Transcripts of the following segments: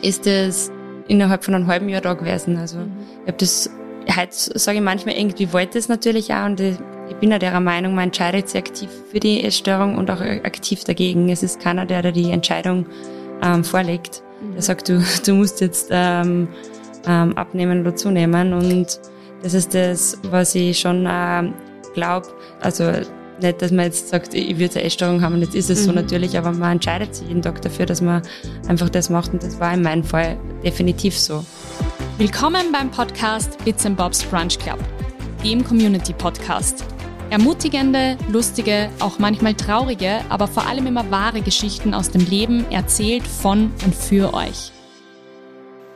ist das innerhalb von einem halben Jahr da gewesen. Also mhm. ich habe das, heute sage ich manchmal irgendwie, wollte es natürlich auch und ich, ich bin ja der Meinung, man entscheidet sich aktiv für die Essstörung und auch aktiv dagegen. Es ist keiner, der da die Entscheidung ähm, vorlegt. Mhm. Der sagt, du, du musst jetzt ähm, ähm, abnehmen oder zunehmen und das ist das, was ich schon äh, glaube. Also nicht, dass man jetzt sagt, ich würde eine Essstörung haben und jetzt ist es mhm. so natürlich, aber man entscheidet sich jeden Tag dafür, dass man einfach das macht und das war in meinem Fall definitiv so. Willkommen beim Podcast Bits and Bobs Brunch Club, dem Community Podcast. Ermutigende, lustige, auch manchmal traurige, aber vor allem immer wahre Geschichten aus dem Leben erzählt von und für euch.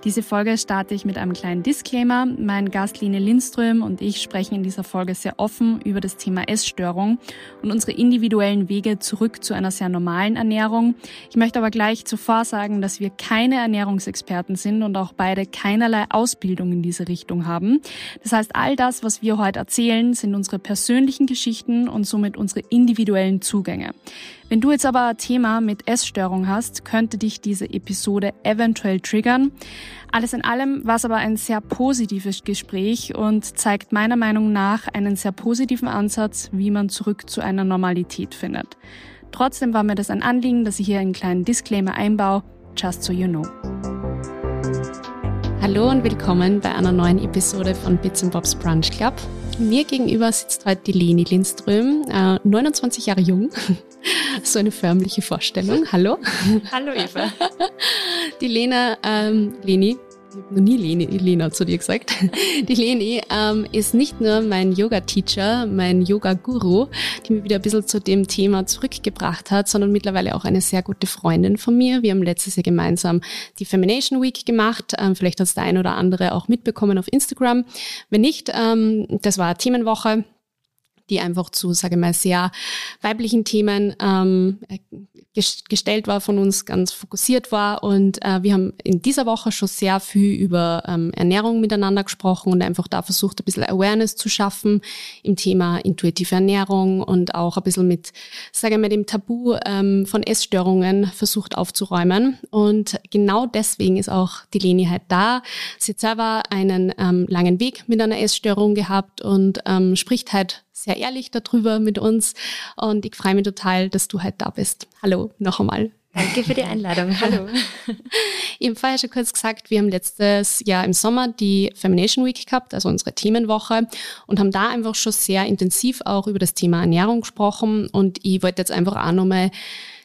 Diese Folge starte ich mit einem kleinen Disclaimer. Mein Gast Line Lindström und ich sprechen in dieser Folge sehr offen über das Thema Essstörung und unsere individuellen Wege zurück zu einer sehr normalen Ernährung. Ich möchte aber gleich zuvor sagen, dass wir keine Ernährungsexperten sind und auch beide keinerlei Ausbildung in diese Richtung haben. Das heißt, all das, was wir heute erzählen, sind unsere persönlichen Geschichten und somit unsere individuellen Zugänge. Wenn du jetzt aber ein Thema mit Essstörung hast, könnte dich diese Episode eventuell triggern. Alles in allem war es aber ein sehr positives Gespräch und zeigt meiner Meinung nach einen sehr positiven Ansatz, wie man zurück zu einer Normalität findet. Trotzdem war mir das ein Anliegen, dass ich hier einen kleinen Disclaimer einbaue, just so you know. Hallo und willkommen bei einer neuen Episode von Bits and Bobs Brunch Club. Mir gegenüber sitzt heute die Leni Lindström, äh, 29 Jahre jung. so eine förmliche Vorstellung. Hallo. Hallo Eva. Die Lena, ähm, Leni, ich habe noch nie Leni, Lena zu dir gesagt. Die Leni ähm, ist nicht nur mein Yoga-Teacher, mein Yoga-Guru, die mich wieder ein bisschen zu dem Thema zurückgebracht hat, sondern mittlerweile auch eine sehr gute Freundin von mir. Wir haben letztes Jahr gemeinsam die Femination Week gemacht. Ähm, vielleicht hat es der ein oder andere auch mitbekommen auf Instagram. Wenn nicht, ähm, das war Themenwoche die einfach zu, sage ich mal, sehr weiblichen Themen ähm, gestellt war von uns, ganz fokussiert war. Und äh, wir haben in dieser Woche schon sehr viel über ähm, Ernährung miteinander gesprochen und einfach da versucht, ein bisschen Awareness zu schaffen im Thema intuitive Ernährung und auch ein bisschen mit, sage ich mal, dem Tabu ähm, von Essstörungen versucht aufzuräumen. Und genau deswegen ist auch die Leni halt da. Sie hat selber einen ähm, langen Weg mit einer Essstörung gehabt und ähm, spricht halt sehr ehrlich darüber mit uns. Und ich freue mich total, dass du heute da bist. Hallo noch einmal. Danke für die Einladung. Hallo. ich habe vorher schon kurz gesagt, wir haben letztes Jahr im Sommer die Femination Week gehabt, also unsere Themenwoche, und haben da einfach schon sehr intensiv auch über das Thema Ernährung gesprochen. Und ich wollte jetzt einfach auch nochmal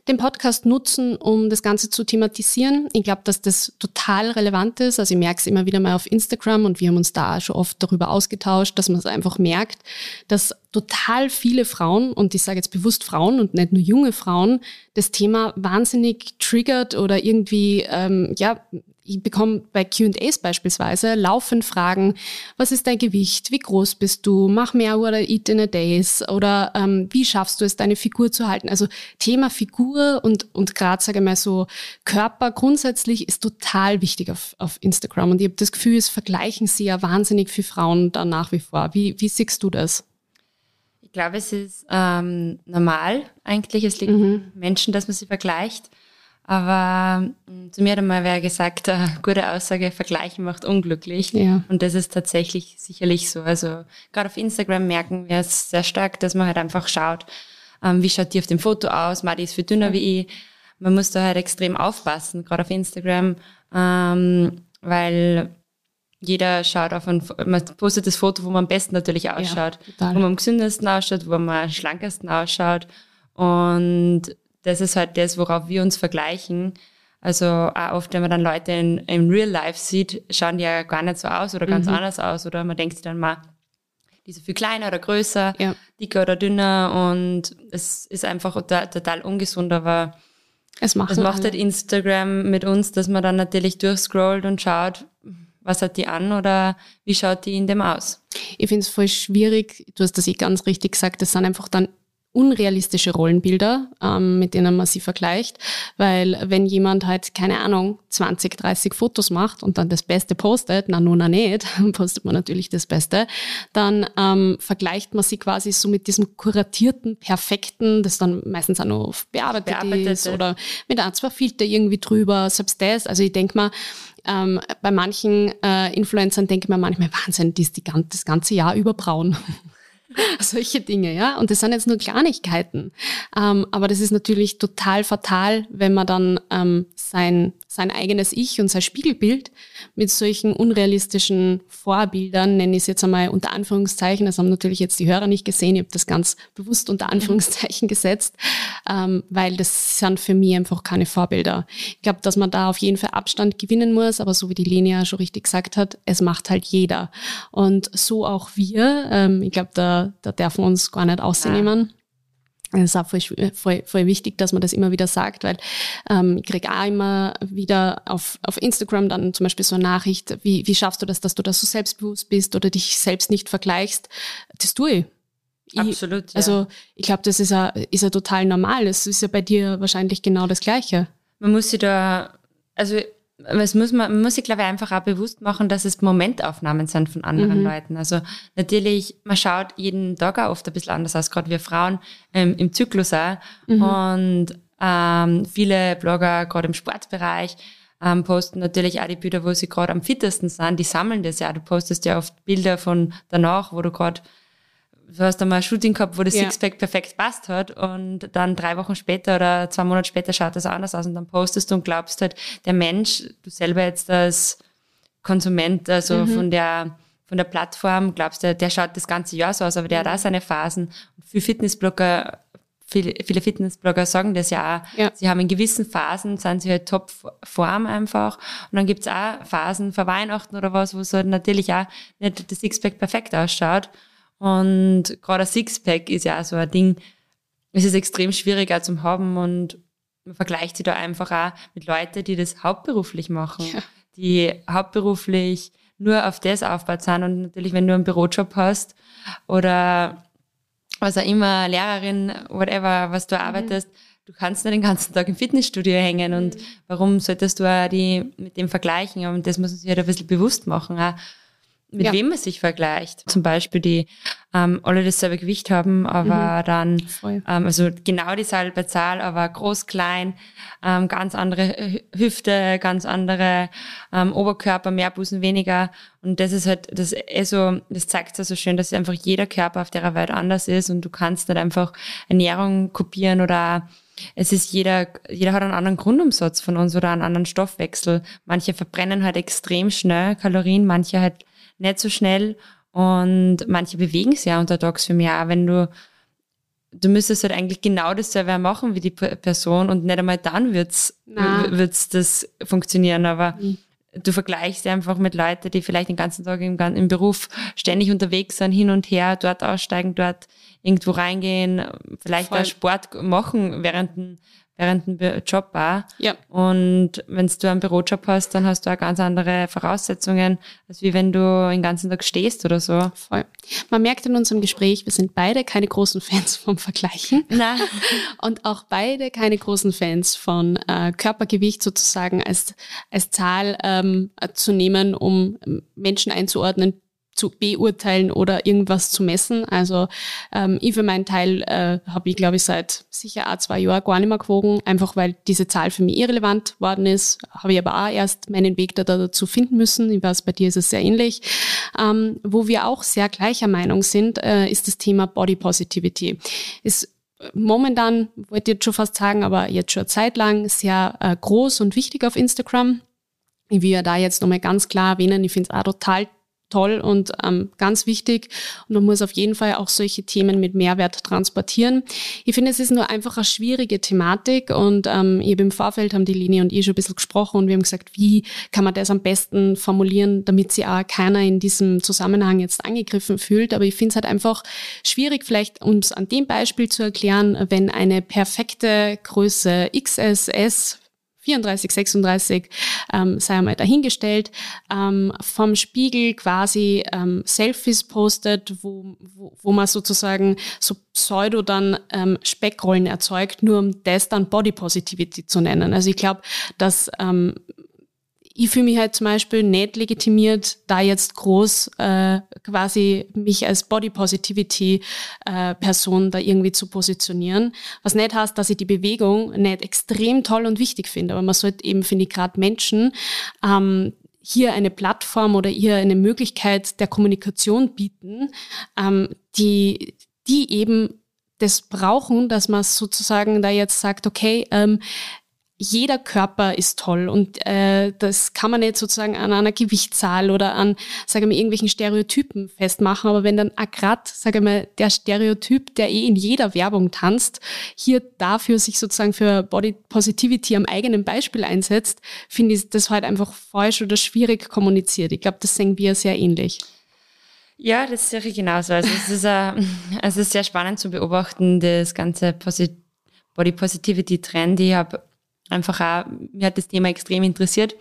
den Podcast nutzen, um das Ganze zu thematisieren. Ich glaube, dass das total relevant ist. Also ich merke es immer wieder mal auf Instagram und wir haben uns da schon oft darüber ausgetauscht, dass man es einfach merkt, dass total viele Frauen, und ich sage jetzt bewusst Frauen und nicht nur junge Frauen, das Thema wahnsinnig triggert oder irgendwie ähm, ja ich bekomme bei QAs beispielsweise laufend Fragen, was ist dein Gewicht, wie groß bist du, mach mehr oder eat in a days oder ähm, wie schaffst du es, deine Figur zu halten. Also Thema Figur und, und gerade sage ich mal so Körper grundsätzlich ist total wichtig auf, auf Instagram und ich habe das Gefühl, es vergleichen sie ja wahnsinnig viele Frauen da nach wie vor. Wie, wie siehst du das? Ich glaube, es ist ähm, normal eigentlich. Es liegt mhm. Menschen, dass man sie vergleicht. Aber mm, zu mir hat einmal wer gesagt, eine gute Aussage, Vergleichen macht unglücklich. Ja. Und das ist tatsächlich sicherlich so. Also gerade auf Instagram merken wir es sehr stark, dass man halt einfach schaut, ähm, wie schaut die auf dem Foto aus, Madi ist viel dünner wie ich. Man muss da halt extrem aufpassen, gerade auf Instagram, ähm, weil jeder schaut auf ein, man postet das Foto, wo man am besten natürlich ausschaut, ja, wo man am gesündesten ausschaut, wo man am schlankesten ausschaut. Und das ist halt das, worauf wir uns vergleichen. Also auch oft, wenn man dann Leute in, im Real Life sieht, schauen die ja gar nicht so aus oder ganz mhm. anders aus. Oder man denkt sich dann mal, die sind viel kleiner oder größer, ja. dicker oder dünner und es ist einfach total, ungesund, aber es macht, das macht halt Instagram mit uns, dass man dann natürlich durchscrollt und schaut, was hat die an oder wie schaut die in dem aus? Ich finde es voll schwierig, du hast das eh ganz richtig gesagt, das sind einfach dann unrealistische Rollenbilder, ähm, mit denen man sie vergleicht. Weil wenn jemand halt, keine Ahnung, 20, 30 Fotos macht und dann das Beste postet, na nun, na nicht, postet man natürlich das Beste, dann ähm, vergleicht man sie quasi so mit diesem kuratierten, perfekten, das dann meistens auch noch bearbeitet, bearbeitet ist oder mit ein, zwei Filter irgendwie drüber, selbst das. Also ich denke mal, ähm, bei manchen äh, Influencern denke ich mir manchmal, Wahnsinn, die ist die, das ganze Jahr über braun. Solche Dinge, ja. Und das sind jetzt nur Kleinigkeiten. Ähm, aber das ist natürlich total fatal, wenn man dann ähm, sein, sein eigenes Ich und sein Spiegelbild mit solchen unrealistischen Vorbildern, nenne ich es jetzt einmal unter Anführungszeichen, das haben natürlich jetzt die Hörer nicht gesehen, ich habe das ganz bewusst unter mhm. Anführungszeichen gesetzt, ähm, weil das sind für mich einfach keine Vorbilder. Ich glaube, dass man da auf jeden Fall Abstand gewinnen muss, aber so wie die Lenia schon richtig gesagt hat, es macht halt jeder. Und so auch wir. Ähm, ich glaube, da da, darf man uns gar nicht ausnehmen. Es ist auch voll, voll, voll wichtig, dass man das immer wieder sagt, weil ähm, ich kriege auch immer wieder auf, auf Instagram dann zum Beispiel so eine Nachricht, wie, wie schaffst du das, dass du da so selbstbewusst bist oder dich selbst nicht vergleichst. Das tue ich. ich Absolut. Ja. Also ich glaube, das ist ja, ist ja total normal. Das ist ja bei dir wahrscheinlich genau das Gleiche. Man muss sich da, also es muss man, muss sich, glaube ich, einfach auch bewusst machen, dass es Momentaufnahmen sind von anderen mhm. Leuten. Also natürlich, man schaut jeden Tag auch oft ein bisschen anders aus, gerade wir Frauen ähm, im Zyklus auch. Mhm. Und ähm, viele Blogger, gerade im Sportbereich, ähm, posten natürlich auch die Bilder, wo sie gerade am fittesten sind. Die sammeln das ja. Du postest ja oft Bilder von danach, wo du gerade du hast einmal ein Shooting gehabt, wo das ja. Sixpack perfekt passt hat und dann drei Wochen später oder zwei Monate später schaut das anders aus und dann postest du und glaubst halt, der Mensch, du selber jetzt als Konsument, also mhm. von der von der Plattform, glaubst du, der schaut das ganze Jahr so aus, aber der hat auch seine Phasen. Und für Fitnessblogger, viele, viele Fitnessblogger sagen das ja auch. Ja. Sie haben in gewissen Phasen, sind sie halt Top-Form einfach. Und dann gibt's auch Phasen vor Weihnachten oder was, wo es halt natürlich auch nicht das Sixpack perfekt ausschaut. Und gerade ein Sixpack ist ja auch so ein Ding, es ist extrem schwierig auch zum haben und man vergleicht sich da einfach auch mit Leuten, die das hauptberuflich machen, ja. die hauptberuflich nur auf das aufgebaut sind und natürlich, wenn du einen Bürojob hast oder was auch immer, Lehrerin, whatever, was du mhm. arbeitest, du kannst nicht den ganzen Tag im Fitnessstudio hängen und mhm. warum solltest du auch die mit dem vergleichen? Und das muss man sich halt ein bisschen bewusst machen. Auch mit ja. wem man sich vergleicht. Zum Beispiel die ähm, alle dasselbe Gewicht haben, aber mhm. dann ähm, also genau dieselbe Zahl, aber groß, klein, ähm, ganz andere Hüfte, ganz andere ähm, Oberkörper, mehr Busen, weniger. Und das ist halt, das eh so, das zeigt ja so schön, dass einfach jeder Körper auf der Welt anders ist und du kannst nicht einfach Ernährung kopieren oder es ist jeder, jeder hat einen anderen Grundumsatz von uns oder einen anderen Stoffwechsel. Manche verbrennen halt extrem schnell Kalorien, manche halt nicht so schnell und manche bewegen sich ja untertags für mich auch, wenn du du müsstest halt eigentlich genau dasselbe machen wie die Person und nicht einmal dann wird's, wird's das funktionieren, aber mhm. du vergleichst einfach mit Leuten, die vielleicht den ganzen Tag im, im Beruf ständig unterwegs sind, hin und her, dort aussteigen, dort irgendwo reingehen, vielleicht Voll. auch Sport machen während während dem Job auch. Ja. Und wenn du einen Bürojob hast, dann hast du auch ganz andere Voraussetzungen, als wie wenn du den ganzen Tag stehst oder so. Voll. Man merkt in unserem Gespräch, wir sind beide keine großen Fans vom Vergleichen. Nein. Und auch beide keine großen Fans von äh, Körpergewicht sozusagen als, als Zahl ähm, zu nehmen, um Menschen einzuordnen, zu beurteilen oder irgendwas zu messen. Also ähm, ich für meinen Teil äh, habe ich, glaube ich, seit sicher auch zwei Jahren gar nicht mehr gewogen, einfach weil diese Zahl für mich irrelevant worden ist. Habe ich aber auch erst meinen Weg da, dazu finden müssen. Ich weiß, bei dir ist es sehr ähnlich. Ähm, wo wir auch sehr gleicher Meinung sind, äh, ist das Thema Body Positivity. Ist momentan, wollte ich jetzt schon fast sagen, aber jetzt schon eine Zeit lang sehr äh, groß und wichtig auf Instagram. Ich will ja da jetzt nochmal ganz klar erwähnen, ich finde es auch total toll und ähm, ganz wichtig. Und man muss auf jeden Fall auch solche Themen mit Mehrwert transportieren. Ich finde, es ist nur einfach eine schwierige Thematik und ähm, habe im Vorfeld haben die Linie und ich schon ein bisschen gesprochen und wir haben gesagt, wie kann man das am besten formulieren, damit sich auch keiner in diesem Zusammenhang jetzt angegriffen fühlt. Aber ich finde es halt einfach schwierig, vielleicht es an dem Beispiel zu erklären, wenn eine perfekte Größe XSS 34, 36, ähm, sei einmal dahingestellt, ähm, vom Spiegel quasi ähm, Selfies postet, wo, wo, wo man sozusagen so pseudo dann ähm, Speckrollen erzeugt, nur um das dann Body Positivity zu nennen. Also ich glaube, dass ähm, ich fühle mich halt zum Beispiel nicht legitimiert, da jetzt groß äh, quasi mich als Body Positivity äh, Person da irgendwie zu positionieren. Was nicht heißt, dass ich die Bewegung nicht extrem toll und wichtig finde, aber man sollte eben, finde ich, gerade Menschen ähm, hier eine Plattform oder hier eine Möglichkeit der Kommunikation bieten, ähm, die, die eben das brauchen, dass man sozusagen da jetzt sagt, okay, ähm, jeder Körper ist toll und äh, das kann man nicht sozusagen an einer Gewichtszahl oder an, sage mal, irgendwelchen Stereotypen festmachen. Aber wenn dann gerade, sage mal, der Stereotyp, der eh in jeder Werbung tanzt, hier dafür sich sozusagen für Body Positivity am eigenen Beispiel einsetzt, finde ich das halt einfach falsch oder schwierig kommuniziert. Ich glaube, das sehen wir sehr ähnlich. Ja, das sehe ich genauso. Also es ist, äh, es ist sehr spannend zu beobachten, das ganze Posit Body Positivity Trend. Ich habe einfach auch, mir hat das Thema extrem interessiert.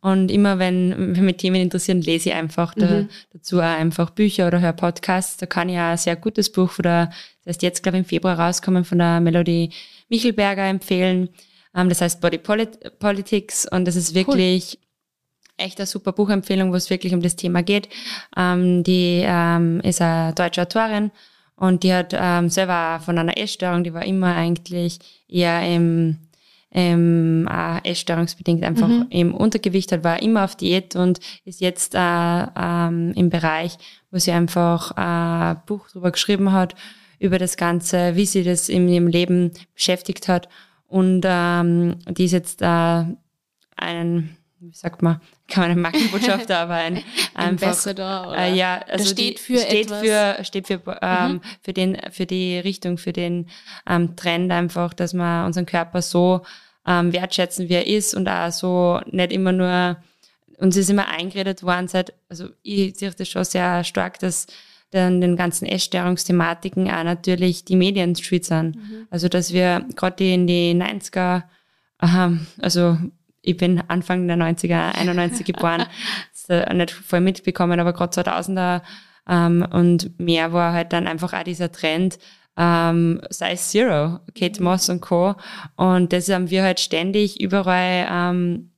Und immer wenn, wenn mich Themen interessieren, lese ich einfach da, mhm. dazu auch einfach Bücher oder höre Podcasts. Da kann ich auch ein sehr gutes Buch von der, das heißt jetzt, glaube ich, im Februar rauskommen, von der Melodie Michelberger empfehlen. Um, ähm, das heißt Body Polit Politics und das ist wirklich cool. echt eine super Buchempfehlung, wo es wirklich um das Thema geht. Um, ähm, die um, ähm, ist eine deutsche Autorin und die hat selber von einer Essstörung, die war immer eigentlich eher im ähm, auch essstörungsbedingt einfach mhm. im Untergewicht hat, war immer auf Diät und ist jetzt äh, ähm, im Bereich, wo sie einfach ein Buch drüber geschrieben hat, über das Ganze, wie sie das in ihrem Leben beschäftigt hat. Und ähm, die ist jetzt äh, einen, wie sagt man, kann man eine Markenbotschafter, aber ein einfach Ambassador oder äh, ja, also das steht für steht etwas. für steht für ähm, mhm. für den für die Richtung, für den ähm, Trend einfach, dass man unseren Körper so ähm, wertschätzen, wie er ist und auch so nicht immer nur, uns ist immer eingeredet worden, seit, also ich sehe das schon sehr stark, dass dann den ganzen Essstörungsthematiken auch natürlich die Medien schuld sind. Mhm. Also dass wir gerade in die 90er, ähm, also ich bin Anfang der 90er, 91 geboren, äh, nicht voll mitbekommen, aber gerade 2000er ähm, und mehr war halt dann einfach auch dieser Trend, ähm, Size Zero, Kate Moss und Co. Und das haben wir halt ständig überall ähm,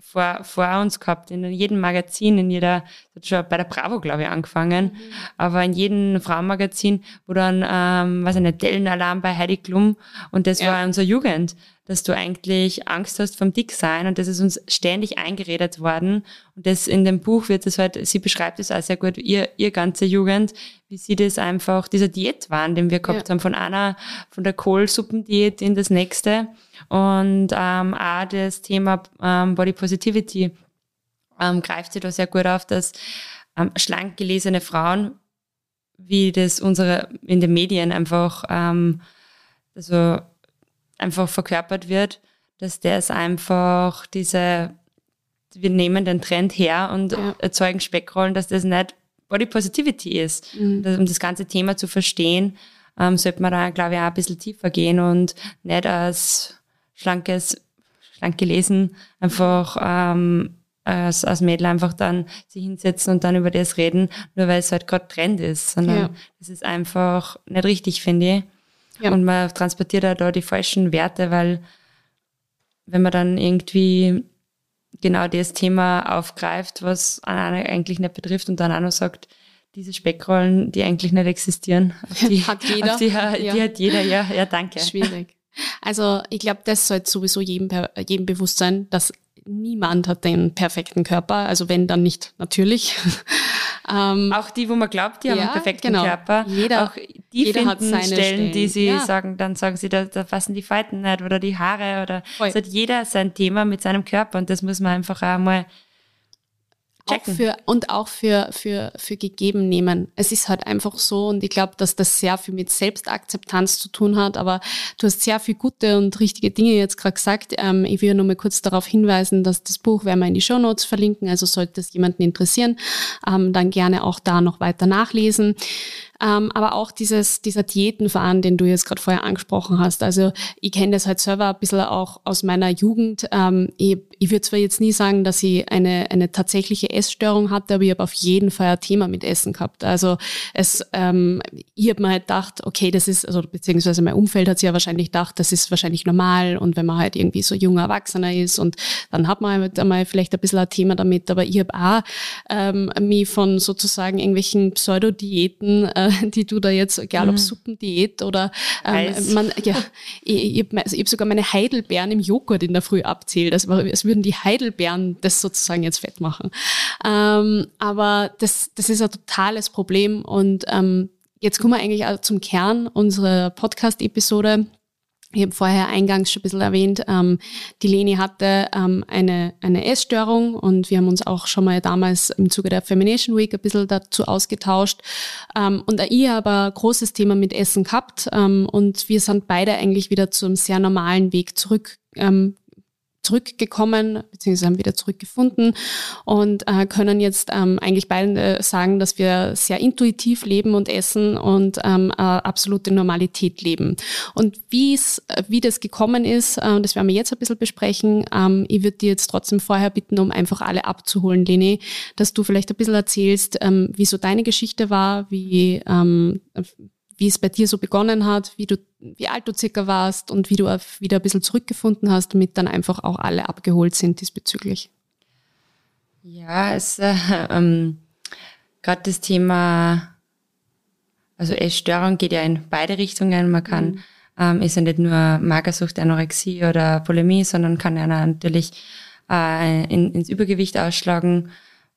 vor, vor uns gehabt, in jedem Magazin, in jeder, schon bei der Bravo, glaube ich, angefangen, mhm. aber in jedem Frauenmagazin, wo dann, ähm, was eine Dellenalarm bei Heidi Klum und das ja. war unsere Jugend dass du eigentlich Angst hast vom Dicksein und das ist uns ständig eingeredet worden. Und das in dem Buch wird es halt, sie beschreibt es auch sehr gut, ihr, ihr ganze Jugend, wie sie das einfach, dieser Diätwahn, den wir gehabt ja. haben, von einer, von der Kohlsuppendiät in das nächste und ähm, auch das Thema ähm, Body Positivity ähm, greift sie da sehr gut auf, dass ähm, schlank gelesene Frauen, wie das unsere in den Medien einfach ähm, also einfach verkörpert wird, dass das einfach diese, wir nehmen den Trend her und ja. erzeugen Speckrollen, dass das nicht Body Positivity ist. Mhm. Das, um das ganze Thema zu verstehen, ähm, sollte man da, glaube ich, auch ein bisschen tiefer gehen und nicht als schlankes, schlank gelesen einfach ähm, als, als Mädel einfach dann sich hinsetzen und dann über das reden, nur weil es halt gerade Trend ist, sondern ja. das ist einfach nicht richtig, finde ich. Ja. Und man transportiert auch da die falschen Werte, weil wenn man dann irgendwie genau das Thema aufgreift, was einen eigentlich nicht betrifft und dann auch noch sagt, diese Speckrollen, die eigentlich nicht existieren, die hat jeder. Die, die, ja. hat jeder, ja, ja, danke. Schwierig. Also ich glaube, das sollte sowieso jedem, jedem bewusst sein, dass niemand hat den perfekten Körper, also wenn dann nicht natürlich. ähm, auch die, wo man glaubt, die ja, haben einen perfekten genau. Körper. Jeder, auch die jeder finden hat seine Stellen, Stellen, die sie ja. sagen, dann sagen sie, da, da fassen die Falten nicht oder die Haare oder es hat jeder sein Thema mit seinem Körper und das muss man einfach auch mal Checken. Auch für, und auch für, für, für gegeben nehmen. Es ist halt einfach so und ich glaube, dass das sehr viel mit Selbstakzeptanz zu tun hat, aber du hast sehr viel gute und richtige Dinge jetzt gerade gesagt. Ähm, ich will nur mal kurz darauf hinweisen, dass das Buch werden wir in die Show Notes verlinken, also sollte es jemanden interessieren, ähm, dann gerne auch da noch weiter nachlesen. Ähm, aber auch dieses, dieser Diätenverein, den du jetzt gerade vorher angesprochen hast. Also ich kenne das halt selber ein bisschen auch aus meiner Jugend. Ähm, ich ich würde zwar jetzt nie sagen, dass ich eine, eine tatsächliche Essstörung hatte, aber ich habe auf jeden Fall ein Thema mit Essen gehabt. Also es, ähm, ich habe mir halt gedacht, okay, das ist, also beziehungsweise mein Umfeld hat sich ja wahrscheinlich gedacht, das ist wahrscheinlich normal und wenn man halt irgendwie so junger Erwachsener ist und dann hat man halt einmal vielleicht ein bisschen ein Thema damit, aber ich habe auch ähm, mich von sozusagen irgendwelchen Pseudodiäten, äh, die du da jetzt, egal ob mhm. Suppendiät oder ähm, man, ja, ich, ich habe also hab sogar meine Heidelbeeren im Joghurt in der Früh abzählt. Das war, es würden die Heidelbeeren das sozusagen jetzt fett machen. Ähm, aber das, das ist ein totales Problem und ähm, jetzt kommen wir eigentlich auch zum Kern unserer Podcast-Episode. Ich habe vorher eingangs schon ein bisschen erwähnt, ähm, die Leni hatte ähm, eine, eine Essstörung und wir haben uns auch schon mal damals im Zuge der Femination Week ein bisschen dazu ausgetauscht. Ähm, und ich habe ein großes Thema mit Essen gehabt ähm, und wir sind beide eigentlich wieder zum sehr normalen Weg zurück ähm, zurückgekommen, beziehungsweise haben wieder zurückgefunden und äh, können jetzt ähm, eigentlich beide sagen, dass wir sehr intuitiv leben und essen und ähm, äh, absolute Normalität leben. Und wie es, wie das gekommen ist, äh, das werden wir jetzt ein bisschen besprechen. Ähm, ich würde dir jetzt trotzdem vorher bitten, um einfach alle abzuholen, Leni, dass du vielleicht ein bisschen erzählst, ähm, wie so deine Geschichte war, wie ähm, wie es bei dir so begonnen hat, wie du, wie alt du circa warst und wie du wieder ein bisschen zurückgefunden hast, damit dann einfach auch alle abgeholt sind diesbezüglich. Ja, es äh, ähm, gerade das Thema, also Essstörung geht ja in beide Richtungen. Man kann, mhm. ähm, ist ja nicht nur Magersucht, Anorexie oder Polemie, sondern kann ja natürlich äh, in, ins Übergewicht ausschlagen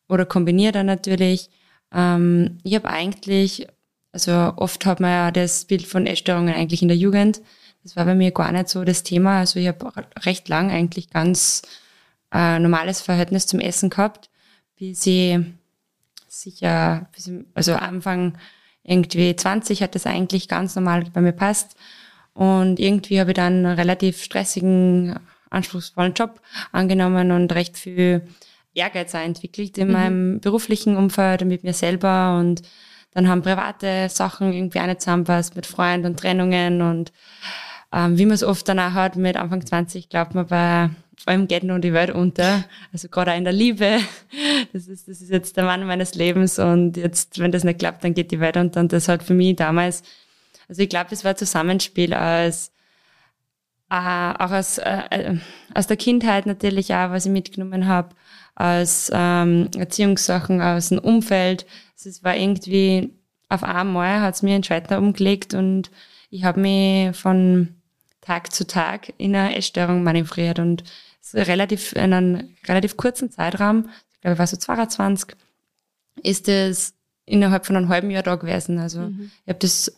oder kombiniert dann natürlich. Ähm, ich habe eigentlich also oft hat man ja das Bild von Essstörungen eigentlich in der Jugend. Das war bei mir gar nicht so das Thema. Also ich habe recht lang eigentlich ganz äh, normales Verhältnis zum Essen gehabt, bis ich sicher, bis ich, also Anfang irgendwie 20 hat das eigentlich ganz normal bei mir passt. Und irgendwie habe ich dann einen relativ stressigen, anspruchsvollen Job angenommen und recht viel Ehrgeiz entwickelt in mhm. meinem beruflichen Umfeld und mit mir selber und dann haben private Sachen irgendwie auch nicht zusammenpasst mit Freunden und Trennungen und ähm, wie man es oft dann auch hat, mit Anfang 20 glaubt man bei allem geht nur die Welt unter. Also gerade auch in der Liebe. Das ist, das ist jetzt der Mann meines Lebens und jetzt, wenn das nicht klappt, dann geht die Welt unter. Und das hat für mich damals, also ich glaube, das war ein Zusammenspiel aus, äh, auch aus, äh, aus der Kindheit natürlich auch, was ich mitgenommen habe, aus ähm, Erziehungssachen, aus dem Umfeld, es war irgendwie, auf einmal hat es mir einen Schalter umgelegt und ich habe mich von Tag zu Tag in einer Essstörung manövriert und relativ, in einem relativ kurzen Zeitraum, ich glaube, ich war so 22, ist es innerhalb von einem halben Jahr da gewesen. Also mhm. ich habe das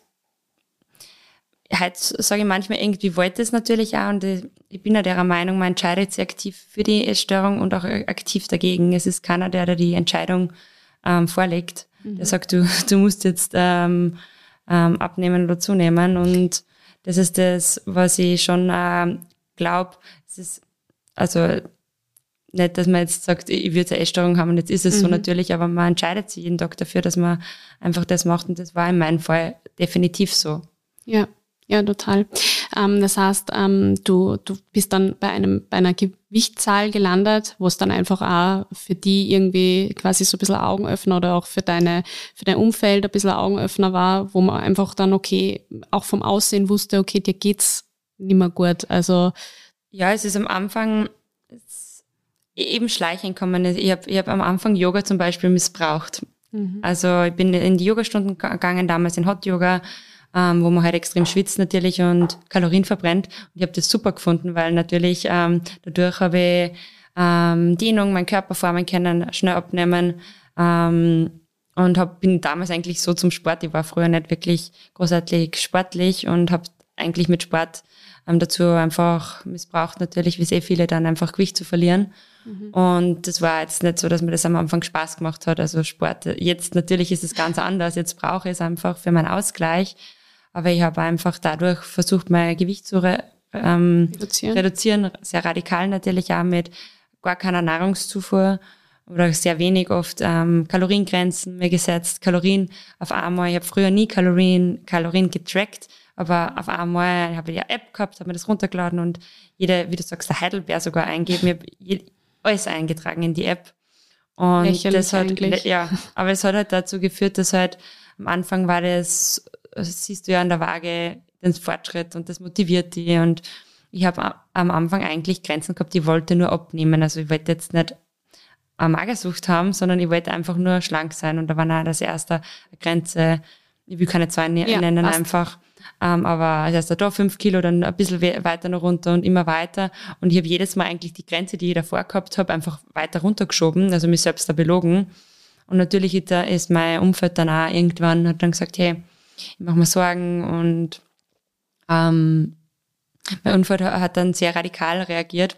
heute sage ich manchmal irgendwie wollte es natürlich auch und ich bin ja der Meinung, man entscheidet sich aktiv für die Essstörung und auch aktiv dagegen. Es ist keiner, der da die Entscheidung ähm, vorlegt. Mhm. Der sagt, du, du musst jetzt ähm, ähm, abnehmen oder zunehmen. Und das ist das, was ich schon äh, glaube. Es ist also nicht, dass man jetzt sagt, ich würde eine Essstörung haben und jetzt ist es mhm. so natürlich, aber man entscheidet sich jeden Tag dafür, dass man einfach das macht und das war in meinem Fall definitiv so. Ja. Ja, total. Ähm, das heißt, ähm, du, du bist dann bei einem bei einer Gewichtszahl gelandet, wo es dann einfach auch für die irgendwie quasi so ein bisschen Augenöffner oder auch für deine für dein Umfeld ein bisschen Augenöffner war, wo man einfach dann okay auch vom Aussehen wusste, okay, dir geht's nicht mehr gut. Also ja, es ist am Anfang eben schleichend kommen. Ich habe ich hab am Anfang Yoga zum Beispiel missbraucht. Mhm. Also ich bin in die Yogastunden gegangen, damals in Hot Yoga ähm, wo man halt extrem schwitzt natürlich und Kalorien verbrennt. Und ich habe das super gefunden, weil natürlich ähm, dadurch habe ich ähm, Dehnung, meinen Körper formen können, schnell abnehmen. Ähm, und hab, bin damals eigentlich so zum Sport. Ich war früher nicht wirklich großartig sportlich und habe eigentlich mit Sport ähm, dazu einfach missbraucht, natürlich, wie sehr viele, dann einfach Gewicht zu verlieren. Mhm. Und das war jetzt nicht so, dass mir das am Anfang Spaß gemacht hat. Also Sport, jetzt natürlich ist es ganz anders. Jetzt brauche ich es einfach für meinen Ausgleich. Aber ich habe einfach dadurch versucht, mein Gewicht zu re ähm, reduzieren. reduzieren, sehr radikal natürlich auch mit gar keiner Nahrungszufuhr oder sehr wenig oft ähm, Kaloriengrenzen mir gesetzt, Kalorien auf einmal. Ich habe früher nie Kalorien, Kalorien getrackt, aber auf einmal habe ich ja App gehabt, habe mir das runtergeladen und jeder, wie du sagst, der Heidelbeer sogar eingeben. Ich habe alles eingetragen in die App. Und Lächerlich das hat, eigentlich. ja, aber es hat halt dazu geführt, dass halt am Anfang war das, das siehst du ja an der Waage, den Fortschritt und das motiviert die und ich habe am Anfang eigentlich Grenzen gehabt, ich wollte nur abnehmen. Also ich wollte jetzt nicht eine Magersucht haben, sondern ich wollte einfach nur schlank sein. Und da war auch das erste Grenze, ich will keine zwei ne-, ja, nennen, passt. einfach. Ähm, aber als erster da fünf Kilo, dann ein bisschen weiter noch runter und immer weiter. Und ich habe jedes Mal eigentlich die Grenze, die ich davor gehabt habe, einfach weiter runtergeschoben, also mich selbst da belogen. Und natürlich ist mein Umfeld dann auch irgendwann, hat dann gesagt, hey, ich mache mir Sorgen und ähm, mein Umfeld hat dann sehr radikal reagiert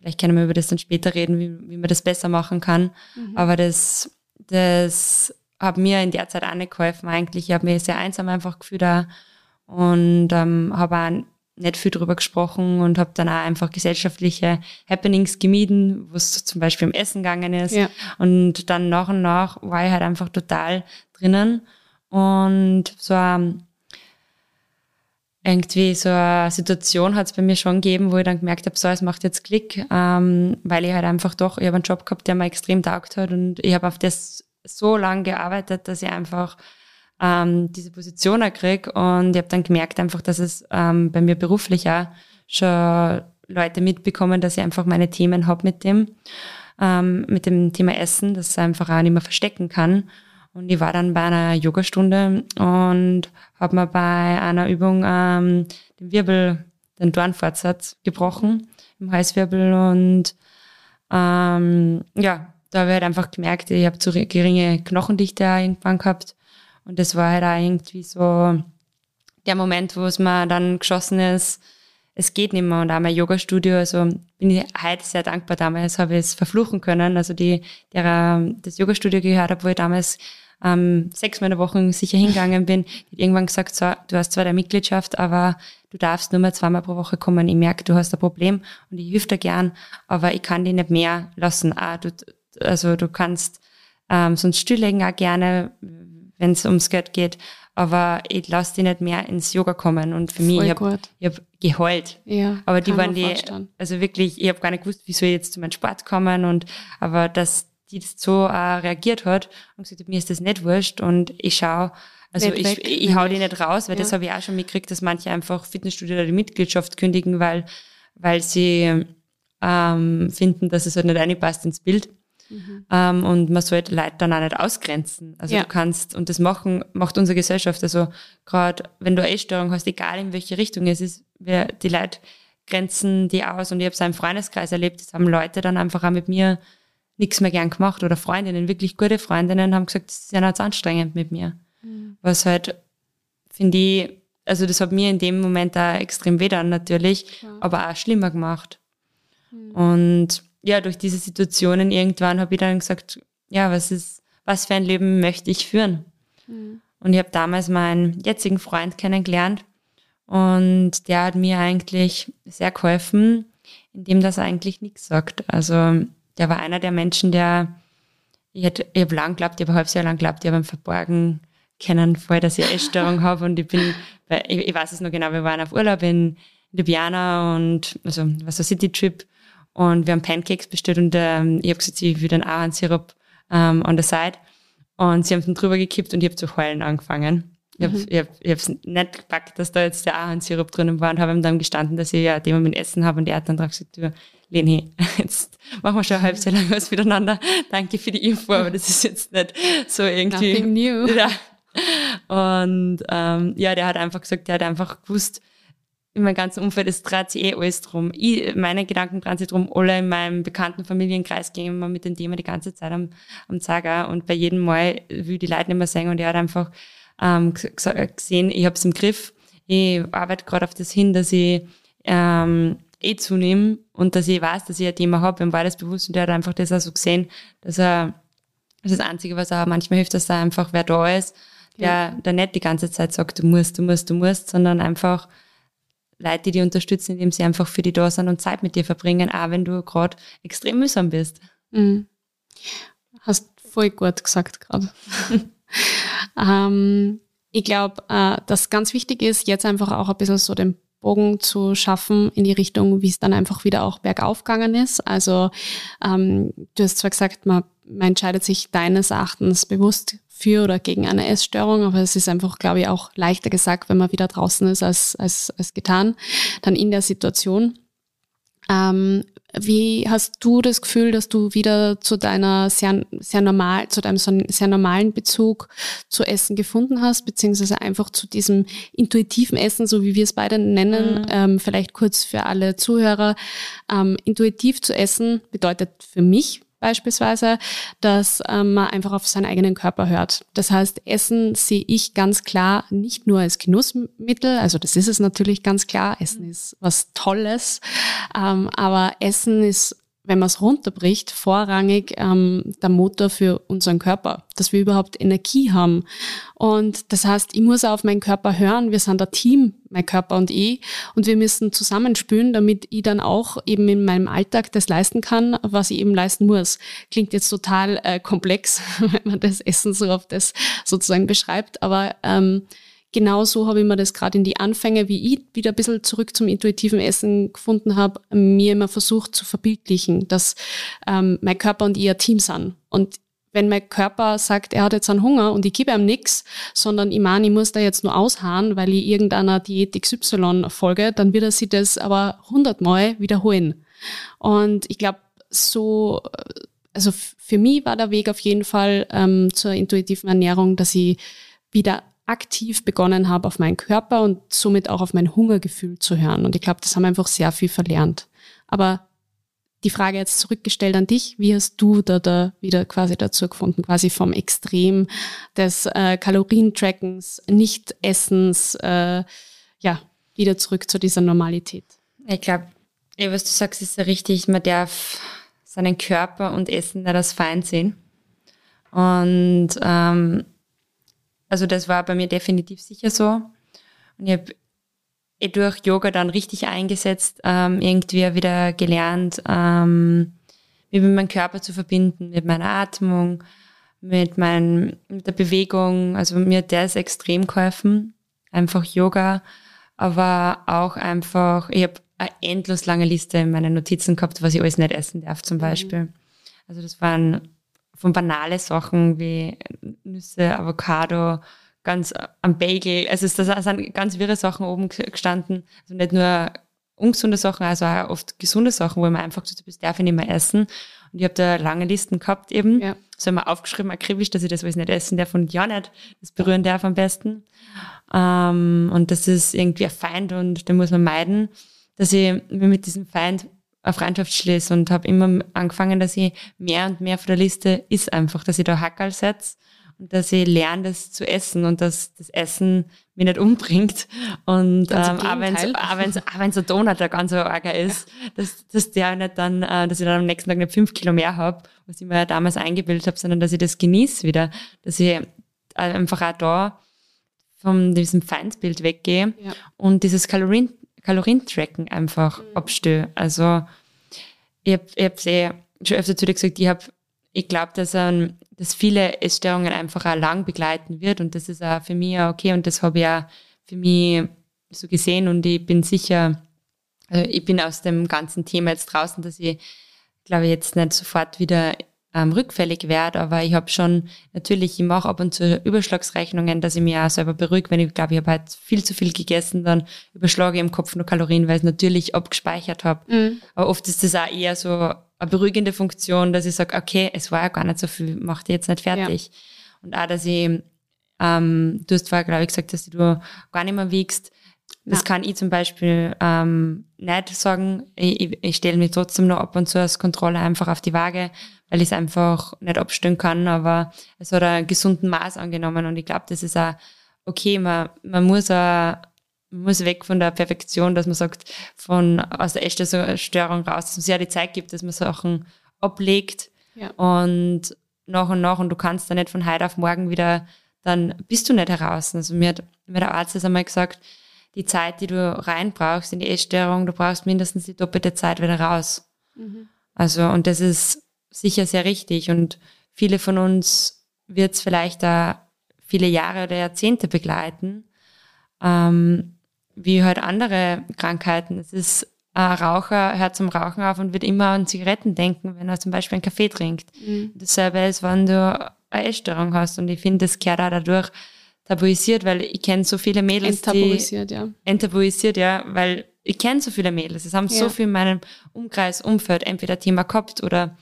Vielleicht können wir über das dann später reden, wie, wie man das besser machen kann. Mhm. Aber das, das hat mir in der Zeit auch nicht geholfen eigentlich. Ich habe mich sehr einsam einfach gefühlt da und ähm, habe auch nicht viel drüber gesprochen und habe dann auch einfach gesellschaftliche Happenings gemieden, wo es zum Beispiel im Essen gegangen ist. Ja. Und dann nach und nach war ich halt einfach total drinnen. Und so ein irgendwie so eine Situation hat es bei mir schon gegeben, wo ich dann gemerkt habe, so, es macht jetzt Klick, ähm, weil ich halt einfach doch, ich habe einen Job gehabt, der mir extrem taugt hat und ich habe auf das so lange gearbeitet, dass ich einfach ähm, diese Position kriege und ich habe dann gemerkt einfach, dass es ähm, bei mir beruflich auch schon Leute mitbekommen, dass ich einfach meine Themen habe mit dem, ähm, mit dem Thema Essen, das ich einfach auch nicht mehr verstecken kann. Und ich war dann bei einer Yogastunde und habe mir bei einer Übung ähm, den Wirbel, den Dornfortsatz gebrochen im Halswirbel und ähm, ja, da habe ich halt einfach gemerkt, ich habe zu geringe Knochendichte irgendwann gehabt. Und das war halt auch irgendwie so der Moment, wo es mir dann geschossen ist, es geht nicht mehr. Und auch mein Yoga-Studio, also bin ich heute sehr dankbar. Damals habe ich es verfluchen können. Also die, der das Yoga-Studio gehört habe, wo ich damals ähm, sechs Mal in der Woche sicher hingegangen bin, hat irgendwann gesagt, so, du hast zwar deine Mitgliedschaft, aber du darfst nur mal zweimal pro Woche kommen. Ich merke, du hast ein Problem und ich helfe dir gern, aber ich kann dich nicht mehr lassen. Ah, du, also du kannst ähm, sonst stilllegen auch gerne, wenn es ums Geld geht, aber ich lasse die nicht mehr ins Yoga kommen. Und für mich, ich habe hab geheult. Ja, aber die waren die, vorstellen. also wirklich, ich habe gar nicht gewusst, wieso ich jetzt zu meinem Sport kommen und aber dass die so äh, reagiert hat und gesagt hat, mir ist das nicht wurscht und ich schaue, also ich, ich, ich hau die nicht raus, weil ja. das habe ich auch schon mitgekriegt, dass manche einfach Fitnessstudio oder die Mitgliedschaft kündigen, weil, weil sie ähm, finden, dass es halt nicht reinpasst ins Bild. Mhm. Ähm, und man sollte Leute dann auch nicht ausgrenzen. Also ja. du kannst, und das machen, macht unsere Gesellschaft. Also gerade wenn du eine Essstörung hast, egal in welche Richtung es ist, wir, die Leute grenzen die aus. Und ich habe es im Freundeskreis erlebt, das haben Leute dann einfach auch mit mir nichts mehr gern gemacht oder Freundinnen, wirklich gute Freundinnen haben gesagt, das ist ja nicht anstrengend mit mir. Mhm. Was halt, finde ich, also das hat mir in dem Moment auch extrem weh dann natürlich, ja. aber auch schlimmer gemacht. Mhm. Und ja, durch diese Situationen irgendwann habe ich dann gesagt, ja, was ist, was für ein Leben möchte ich führen? Mhm. Und ich habe damals meinen jetzigen Freund kennengelernt und der hat mir eigentlich sehr geholfen, indem das eigentlich nichts sagt. Also der war einer der Menschen, der, ich, hätte, ich habe lang geglaubt, ich habe ein halbes Jahr lang geglaubt, ich habe ihn verborgen kennen, vorher, dass ich eine Essstörung habe und ich bin, ich, ich, weiß es noch genau, wir waren auf Urlaub in, in Ljubljana und, also, was so City-Trip und wir haben Pancakes bestellt und ähm, ich habe gesagt, ich will den Ahornsirup ähm, on the side und sie haben dann drüber gekippt und ich habe zu heulen angefangen. Ich habe mhm. ich nicht gepackt, dass da jetzt der Ahornsirup drinnen war und habe ihm dann gestanden, dass ich ja Thema mit Essen habe und er hat dann drauf gesagt, du, Leni, jetzt machen wir schon ein halbes Jahr lang was miteinander. Danke für die Info, aber das ist jetzt nicht so irgendwie. Nothing new. Ja. Und ähm, ja, der hat einfach gesagt, der hat einfach gewusst, in meinem ganzen Umfeld, es dreht sich eh alles drum. Ich, meine Gedanken drehen sich drum, alle in meinem bekannten Familienkreis gehen immer mit dem Thema die ganze Zeit am, am Zager und bei jedem Mal will die Leute nicht mehr singen und er hat einfach ähm, gesehen, ich habe es im Griff, ich arbeite gerade auf das hin, dass ich ähm, eh zunehme und dass ich weiß, dass ich ein Thema habe, ihm war das bewusst und der hat einfach das auch so gesehen, dass er, das ist das Einzige, was er manchmal hilft, dass er einfach wer da ist, der, ja. der nicht die ganze Zeit sagt, du musst, du musst, du musst, sondern einfach Leute, die dich unterstützen, indem sie einfach für dich da sind und Zeit mit dir verbringen, auch wenn du gerade extrem mühsam bist. Mhm. Hast voll gut gesagt gerade. ähm, ich glaube, äh, dass ganz wichtig ist, jetzt einfach auch ein bisschen so den Bogen zu schaffen in die Richtung, wie es dann einfach wieder auch bergauf gegangen ist. Also ähm, du hast zwar gesagt, man, man entscheidet sich deines Erachtens bewusst für oder gegen eine Essstörung, aber es ist einfach, glaube ich, auch leichter gesagt, wenn man wieder draußen ist, als, als, als getan, dann in der Situation. Ähm, wie hast du das Gefühl, dass du wieder zu deiner sehr, sehr normal, zu deinem sehr normalen Bezug zu Essen gefunden hast, beziehungsweise einfach zu diesem intuitiven Essen, so wie wir es beide nennen, mhm. ähm, vielleicht kurz für alle Zuhörer. Ähm, intuitiv zu essen bedeutet für mich beispielsweise, dass ähm, man einfach auf seinen eigenen Körper hört. Das heißt, Essen sehe ich ganz klar nicht nur als Genussmittel, also das ist es natürlich ganz klar, Essen ist was Tolles, ähm, aber Essen ist wenn man es runterbricht, vorrangig ähm, der Motor für unseren Körper, dass wir überhaupt Energie haben. Und das heißt, ich muss auf meinen Körper hören. Wir sind ein Team, mein Körper und ich, und wir müssen zusammenspülen, damit ich dann auch eben in meinem Alltag das leisten kann, was ich eben leisten muss. Klingt jetzt total äh, komplex, wenn man das Essen so auf das sozusagen beschreibt, aber ähm, genauso habe ich mir das gerade in die Anfänge, wie ich wieder ein bisschen zurück zum intuitiven Essen gefunden habe, mir immer versucht zu verbildlichen, dass ähm, mein Körper und ich ein Team sind. Und wenn mein Körper sagt, er hat jetzt einen Hunger und ich gebe ihm nichts, sondern ich meine, ich muss da jetzt nur ausharren, weil ich irgendeiner Diät XY folge, dann wird er sich das aber hundertmal wiederholen. Und ich glaube, so, also für mich war der Weg auf jeden Fall ähm, zur intuitiven Ernährung, dass ich wieder aktiv begonnen habe, auf meinen Körper und somit auch auf mein Hungergefühl zu hören. Und ich glaube, das haben einfach sehr viel verlernt. Aber die Frage jetzt zurückgestellt an dich, wie hast du da, da wieder quasi dazu gefunden, quasi vom Extrem des äh, Kalorientrackens, Nicht-Essens, äh, ja, wieder zurück zu dieser Normalität? Ich glaube, was du sagst, ist ja richtig. Man darf seinen Körper und Essen nicht als Feind sehen. Und ähm, also das war bei mir definitiv sicher so. Und ich habe eh durch Yoga dann richtig eingesetzt, ähm, irgendwie wieder gelernt, ähm, mich mit meinem Körper zu verbinden, mit meiner Atmung, mit, mein, mit der Bewegung. Also mir hat das extrem geholfen. Einfach Yoga, aber auch einfach, ich habe eine endlos lange Liste in meinen Notizen gehabt, was ich alles nicht essen darf zum mhm. Beispiel. Also das waren von banale Sachen wie Nüsse, Avocado, ganz am Bagel. Also es sind ganz wirre Sachen oben gestanden. Also nicht nur ungesunde Sachen, also auch oft gesunde Sachen, wo man einfach gesagt das darf ich nicht mehr essen. Und ich habe da lange Listen gehabt eben. Ja. So immer aufgeschrieben, akribisch, dass ich das alles nicht essen darf und ja nicht das berühren darf am besten. Ähm, und das ist irgendwie ein Feind und den muss man meiden, dass ich mir mit diesem Feind eine Freundschaft schließe und habe immer angefangen, dass ich mehr und mehr von der Liste ist einfach, dass ich da Hackerl setze und dass ich lerne, das zu essen und dass das Essen mich nicht umbringt. Und ähm, auch wenn es auch wenn's, auch wenn's ein Donut der ganz arger ist, dass, dass der nicht dann, äh, dass ich dann am nächsten Tag nicht fünf Kilo mehr habe, was ich mir ja damals eingebildet habe, sondern dass ich das genieße wieder. Dass ich einfach auch da von diesem Feindbild weggehe ja. und dieses Kalorien Kalorientracken einfach mhm. abstelle. Also ich habe ich hab eh schon öfter zu dir gesagt, ich habe, ich glaube, dass, ähm, dass viele Essstörungen einfach auch lang begleiten wird und das ist auch für mich auch okay und das habe ich auch für mich so gesehen und ich bin sicher, also ich bin aus dem ganzen Thema jetzt draußen, dass ich glaube jetzt nicht sofort wieder ähm, rückfällig werde, aber ich habe schon, natürlich, ich mache ab und zu Überschlagsrechnungen, dass ich mich auch selber beruhige, wenn ich glaube, ich habe halt viel zu viel gegessen, dann überschlage ich im Kopf nur Kalorien, weil ich es natürlich abgespeichert habe. Mhm. Aber oft ist das auch eher so eine beruhigende Funktion, dass ich sage, okay, es war ja gar nicht so viel, mach die jetzt nicht fertig. Ja. Und auch, dass ich, ähm, du hast vorher, glaube ich, gesagt, dass du gar nicht mehr wiegst. Das kann ich zum Beispiel ähm, nicht sagen. Ich, ich, ich stelle mich trotzdem noch ab und zu als Kontrolle einfach auf die Waage, weil ich es einfach nicht abstellen kann, aber es hat einen gesunden Maß angenommen und ich glaube, das ist auch okay, man, man muss auch man muss weg von der Perfektion, dass man sagt, von aus der echten Störung raus, dass man sich ja die Zeit gibt, dass man Sachen ablegt ja. und nach und nach und du kannst da nicht von heute auf morgen wieder, dann bist du nicht heraus. Also mir hat, mir der Arzt das einmal gesagt, die Zeit, die du reinbrauchst in die Essstörung, du brauchst mindestens die doppelte Zeit wieder raus. Mhm. Also, und das ist sicher sehr richtig und viele von uns wird es vielleicht da viele Jahre oder Jahrzehnte begleiten, ähm, wie halt andere Krankheiten. Es ist ein Raucher hört zum Rauchen auf und wird immer an Zigaretten denken, wenn er zum Beispiel einen Kaffee trinkt. Mhm. Dasselbe ist, wenn du eine Essstörung hast und ich finde, das gehört auch dadurch tabuisiert, weil ich kenne so viele Mädels, enttabuisiert, die, ja. Enttabuisiert, ja, weil ich kenne so viele Mädels. Es haben ja. so viel in meinem Umkreis, Umfeld entweder Thema gehabt oder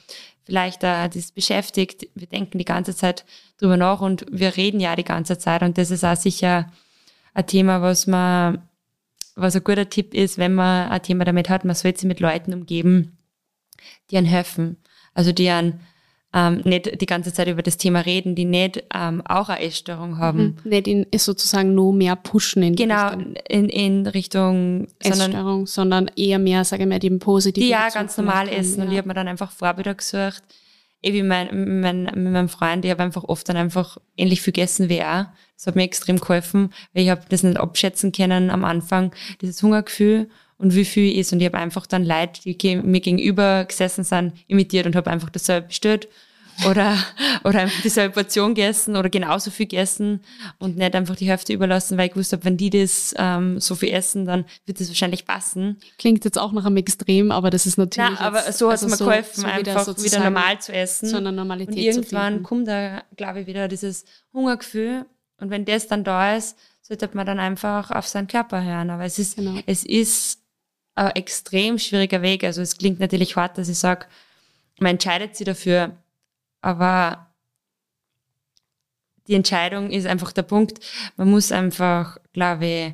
vielleicht äh, das beschäftigt. Wir denken die ganze Zeit drüber nach und wir reden ja die ganze Zeit und das ist auch sicher ein Thema, was man, was ein guter Tipp ist, wenn man ein Thema damit hat, man sollte sich mit Leuten umgeben, die einen helfen. Also die einen ähm, nicht die ganze Zeit über das Thema reden, die nicht ähm, auch eine Essstörung haben. Mhm. Nicht in, sozusagen nur mehr pushen in Genau, Richtung. in, in Richtung Essstörung, sondern, sondern eher mehr, sage ich mal, die positiv. Die ja ganz normal essen. Ja. Und ich habe mir dann einfach Vorbilder gesucht. Eh wie mein, mein, mit meinem Freund, ich habe einfach oft dann einfach ähnlich viel gegessen wie er. Das hat mir extrem geholfen, weil ich habe das nicht abschätzen können am Anfang, dieses Hungergefühl und wie viel ist. Und ich habe einfach dann Leute, die mir gegenüber gesessen sind, imitiert und habe einfach dasselbe bestellt oder, oder einfach dieselbe Portion gegessen oder genauso viel gegessen und nicht einfach die Hälfte überlassen, weil ich wusste, wenn die das ähm, so viel essen, dann wird das wahrscheinlich passen. Klingt jetzt auch nach einem Extrem, aber das ist natürlich. Ja, aber so hat es also mir geholfen, so einfach wieder, wieder, normal zu essen. So eine Normalität und irgendwann kommt da, glaube ich, wieder dieses Hungergefühl und wenn das dann da ist, sollte man dann einfach auf seinen Körper hören. Aber es ist, genau. es ist ein extrem schwieriger Weg. Also es klingt natürlich hart, dass ich sage, man entscheidet sich dafür, aber die Entscheidung ist einfach der Punkt. Man muss einfach, glaube ich,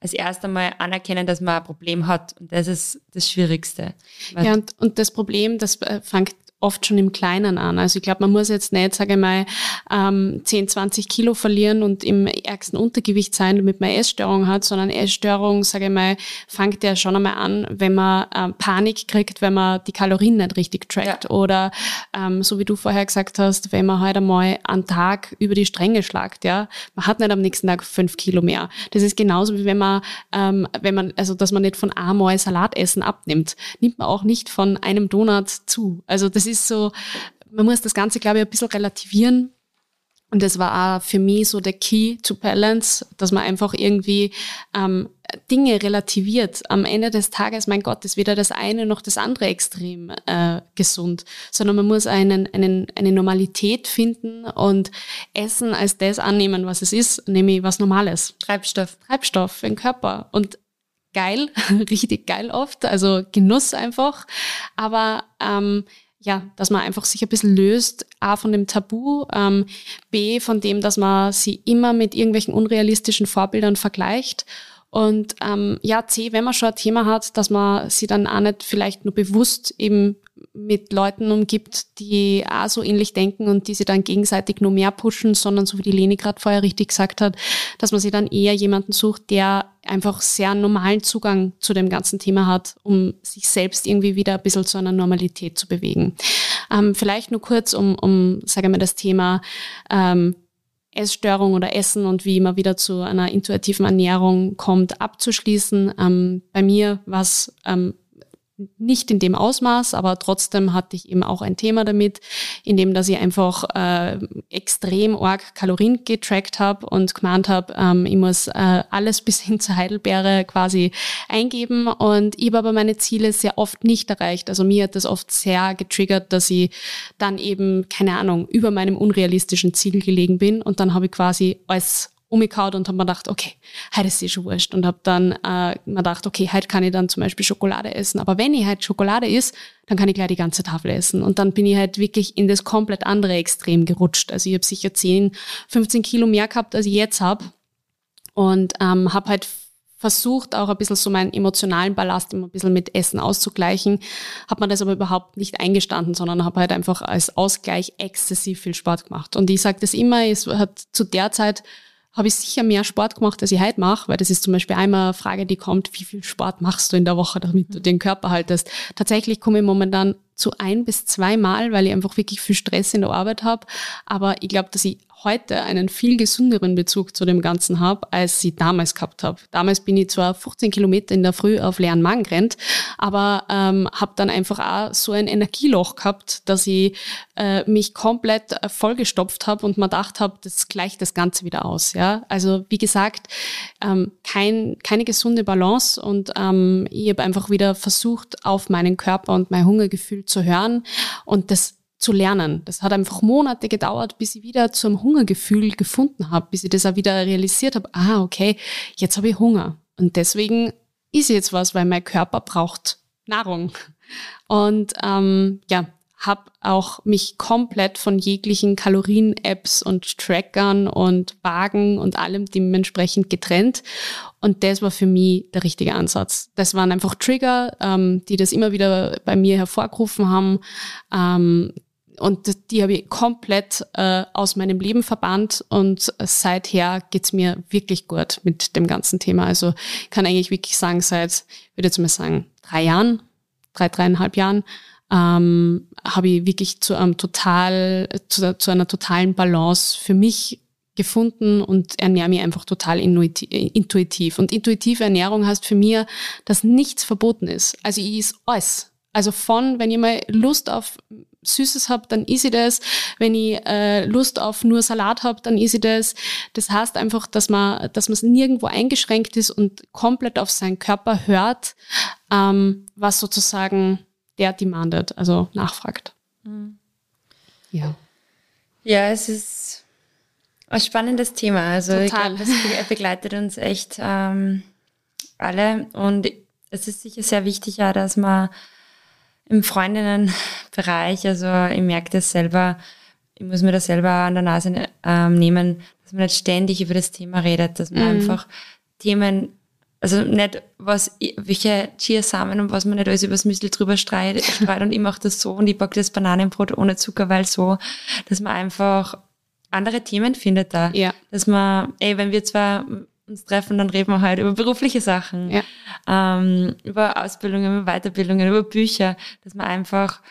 als erst einmal anerkennen, dass man ein Problem hat. Und das ist das Schwierigste. Ja, und, und das Problem, das äh, fängt oft schon im Kleinen an. Also ich glaube, man muss jetzt nicht, sage ich mal, ähm, 10, 20 Kilo verlieren und im ärgsten Untergewicht sein, damit man Essstörung hat, sondern Essstörung, sage ich mal, fängt ja schon einmal an, wenn man ähm, Panik kriegt, wenn man die Kalorien nicht richtig trackt. Ja. Oder ähm, so wie du vorher gesagt hast, wenn man halt einmal einen Tag über die Stränge schlagt, ja. Man hat nicht am nächsten Tag fünf Kilo mehr. Das ist genauso wie wenn man, ähm, wenn man, also dass man nicht von einmal Salatessen abnimmt, nimmt man auch nicht von einem Donut zu. Also das ist ist so, man muss das Ganze, glaube ich, ein bisschen relativieren. Und das war auch für mich so der Key to Balance, dass man einfach irgendwie ähm, Dinge relativiert. Am Ende des Tages, mein Gott, ist weder das eine noch das andere extrem äh, gesund, sondern man muss einen, einen, eine Normalität finden und Essen als das annehmen, was es ist, nämlich was Normales. Treibstoff. Treibstoff für den Körper. Und geil, richtig geil oft, also Genuss einfach. Aber ähm, ja, dass man einfach sich ein bisschen löst, A von dem Tabu, ähm, B von dem, dass man sie immer mit irgendwelchen unrealistischen Vorbildern vergleicht. Und ähm, ja, C, wenn man schon ein Thema hat, dass man sie dann auch nicht vielleicht nur bewusst eben mit Leuten umgibt, die auch so ähnlich denken und die sie dann gegenseitig nur mehr pushen, sondern so wie die Leni gerade vorher richtig gesagt hat, dass man sie dann eher jemanden sucht, der einfach sehr normalen Zugang zu dem ganzen Thema hat, um sich selbst irgendwie wieder ein bisschen zu einer Normalität zu bewegen. Ähm, vielleicht nur kurz, um, um sage ich mal, das Thema ähm, Essstörung oder Essen und wie man wieder zu einer intuitiven Ernährung kommt, abzuschließen. Ähm, bei mir war es ähm, nicht in dem Ausmaß, aber trotzdem hatte ich eben auch ein Thema damit, in dem, dass ich einfach äh, extrem arg Kalorien getrackt habe und gemeint habe, ähm, ich muss äh, alles bis hin zur Heidelbeere quasi eingeben und ich habe aber meine Ziele sehr oft nicht erreicht. Also mir hat das oft sehr getriggert, dass ich dann eben, keine Ahnung, über meinem unrealistischen Ziel gelegen bin und dann habe ich quasi als umgekaut und habe mir gedacht, okay, heute ist eh schon wurscht. Und habe dann äh, mir gedacht, okay, heute kann ich dann zum Beispiel Schokolade essen. Aber wenn ich halt Schokolade isst, dann kann ich gleich die ganze Tafel essen. Und dann bin ich halt wirklich in das komplett andere Extrem gerutscht. Also ich habe sicher 10, 15 Kilo mehr gehabt, als ich jetzt habe. Und ähm, habe halt versucht, auch ein bisschen so meinen emotionalen Ballast immer ein bisschen mit Essen auszugleichen, hat man das aber überhaupt nicht eingestanden, sondern habe halt einfach als Ausgleich exzessiv viel Sport gemacht. Und ich sage das immer, es hat zu der Zeit habe ich sicher mehr Sport gemacht, als ich heute mache, weil das ist zum Beispiel einmal eine Frage, die kommt, wie viel Sport machst du in der Woche, damit du den Körper haltest. Tatsächlich komme ich momentan zu ein bis zwei Mal, weil ich einfach wirklich viel Stress in der Arbeit habe. Aber ich glaube, dass ich heute einen viel gesünderen Bezug zu dem Ganzen habe, als ich damals gehabt habe. Damals bin ich zwar 15 Kilometer in der Früh auf leeren Magen gerannt, aber ähm, habe dann einfach auch so ein Energieloch gehabt, dass ich äh, mich komplett äh, vollgestopft habe und mir gedacht habe, das gleicht das Ganze wieder aus. Ja, also wie gesagt, ähm, kein, keine gesunde Balance und ähm, ich habe einfach wieder versucht, auf meinen Körper und mein Hungergefühl zu hören und das zu lernen. Das hat einfach Monate gedauert, bis ich wieder zum Hungergefühl gefunden habe, bis ich das auch wieder realisiert habe, ah, okay, jetzt habe ich Hunger. Und deswegen ist jetzt was, weil mein Körper braucht Nahrung. Und ähm, ja, habe auch mich komplett von jeglichen Kalorien-Apps und Trackern und Wagen und allem dementsprechend getrennt. Und das war für mich der richtige Ansatz. Das waren einfach Trigger, ähm, die das immer wieder bei mir hervorgerufen haben. Ähm, und die habe ich komplett äh, aus meinem Leben verbannt und seither geht's mir wirklich gut mit dem ganzen Thema. Also ich kann eigentlich wirklich sagen, seit, würde jetzt mal sagen, drei Jahren, drei, dreieinhalb Jahren, ähm, habe ich wirklich zu einem total, zu, zu einer totalen Balance für mich gefunden und ernähre mich einfach total intuitiv. Und intuitive Ernährung heißt für mich, dass nichts verboten ist. Also ich ist alles. Also von, wenn ich mal Lust auf Süßes habe, dann ist ich das. Wenn ich äh, Lust auf nur Salat habe, dann ist ich das. Das heißt einfach, dass man, dass man nirgendwo eingeschränkt ist und komplett auf seinen Körper hört, ähm, was sozusagen der demandet, also nachfragt. Mhm. Ja. Ja, es ist ein spannendes Thema. Also Total. ich glaube, es begleitet uns echt ähm, alle und es ist sicher sehr wichtig ja, dass man im Freundinnenbereich, also ich merke das selber, ich muss mir das selber an der Nase ähm, nehmen, dass man nicht ständig über das Thema redet, dass man mm. einfach Themen, also nicht was, welche Chiasamen und was man nicht alles übers Müsli drüber streut, streut und ich mache das so und ich backe das Bananenbrot ohne Zucker, weil so, dass man einfach andere Themen findet da. Ja. Dass man, ey, wenn wir zwar uns treffen, dann reden wir halt über berufliche Sachen, ja. ähm, über Ausbildungen, über Weiterbildungen, über Bücher, dass man einfach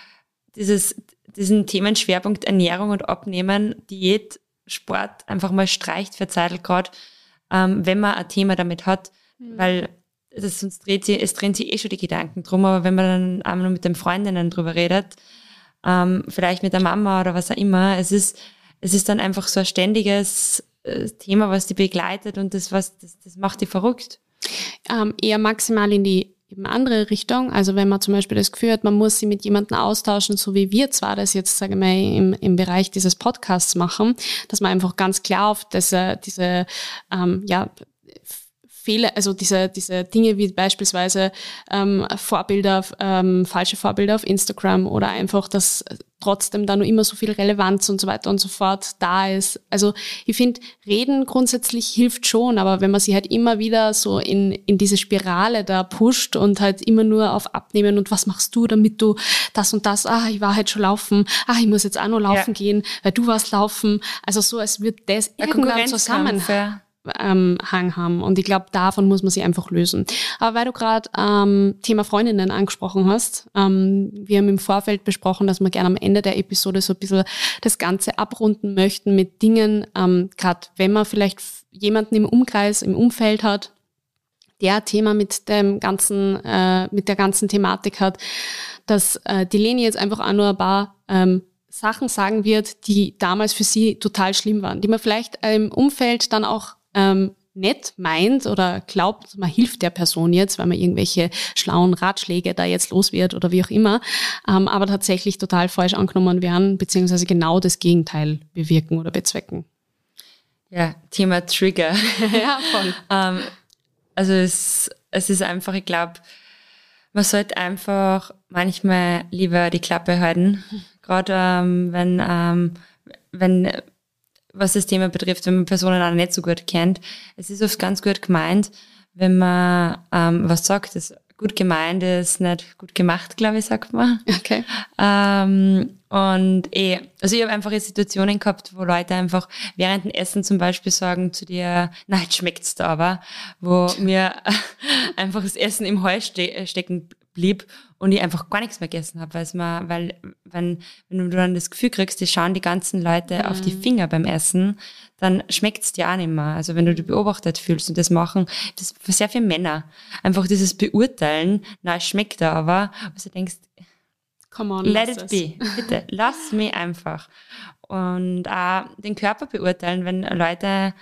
dieses, diesen Themenschwerpunkt Ernährung und Abnehmen, Diät, Sport einfach mal streicht für gerade, ähm, wenn man ein Thema damit hat, mhm. weil das, sonst dreht sie, es drehen sich eh schon die Gedanken drum, aber wenn man dann einmal nur mit den Freundinnen drüber redet, ähm, vielleicht mit der Mama oder was auch immer, es ist, es ist dann einfach so ein ständiges Thema, was die begleitet und das, was, das, das macht die verrückt? Ähm, eher maximal in die eben andere Richtung. Also wenn man zum Beispiel das Gefühl hat, man muss sie mit jemandem austauschen, so wie wir zwar das jetzt, sage ich mal, im, im Bereich dieses Podcasts machen, dass man einfach ganz klar auf diese, diese ähm, ja, Fehler, also diese, diese Dinge wie beispielsweise ähm, Vorbilder, ähm, falsche Vorbilder auf Instagram oder einfach, dass trotzdem da nur immer so viel Relevanz und so weiter und so fort da ist. Also ich finde, Reden grundsätzlich hilft schon, aber wenn man sich halt immer wieder so in, in diese Spirale da pusht und halt immer nur auf Abnehmen und was machst du, damit du das und das, ah, ich war halt schon laufen, ah, ich muss jetzt auch noch laufen ja. gehen, weil du warst laufen. Also so, als würde das irgendwann zusammen ähm, Hang haben. Und ich glaube, davon muss man sich einfach lösen. Aber weil du gerade ähm, Thema Freundinnen angesprochen hast, ähm, wir haben im Vorfeld besprochen, dass wir gerne am Ende der Episode so ein bisschen das Ganze abrunden möchten mit Dingen, ähm, gerade wenn man vielleicht jemanden im Umkreis, im Umfeld hat, der Thema mit dem ganzen, äh, mit der ganzen Thematik hat, dass äh, die Leni jetzt einfach auch nur ein paar ähm, Sachen sagen wird, die damals für sie total schlimm waren, die man vielleicht im Umfeld dann auch ähm, nett meint oder glaubt, man hilft der Person jetzt, weil man irgendwelche schlauen Ratschläge da jetzt los wird oder wie auch immer, ähm, aber tatsächlich total falsch angenommen werden, beziehungsweise genau das Gegenteil bewirken oder bezwecken. Ja, Thema Trigger. ja, voll. ähm, also es, es ist einfach, ich glaube, man sollte einfach manchmal lieber die Klappe halten, gerade ähm, wenn, ähm, wenn was das Thema betrifft, wenn man Personen auch nicht so gut kennt. Es ist oft ganz gut gemeint, wenn man ähm, was sagt, das gut gemeint ist, nicht gut gemacht, glaube ich, sagt man. Okay. Ähm, und eh, also ich habe einfach Situationen gehabt, wo Leute einfach während dem Essen zum Beispiel sagen zu dir, na, jetzt schmeckt's da aber, wo mir einfach das Essen im Hals ste stecken blieb und ich einfach gar nichts mehr gegessen habe, weil es mal, weil wenn, wenn du dann das Gefühl kriegst, die schauen die ganzen Leute mhm. auf die mhm. Finger beim Essen, dann schmeckt's dir auch nicht mehr. Also wenn du dich beobachtet fühlst und das machen, das für sehr viele Männer. Einfach dieses Beurteilen, na, es schmeckt da aber, was du denkst, Come on, let it be. Bitte, lass mich einfach. Und auch den Körper beurteilen, wenn Leute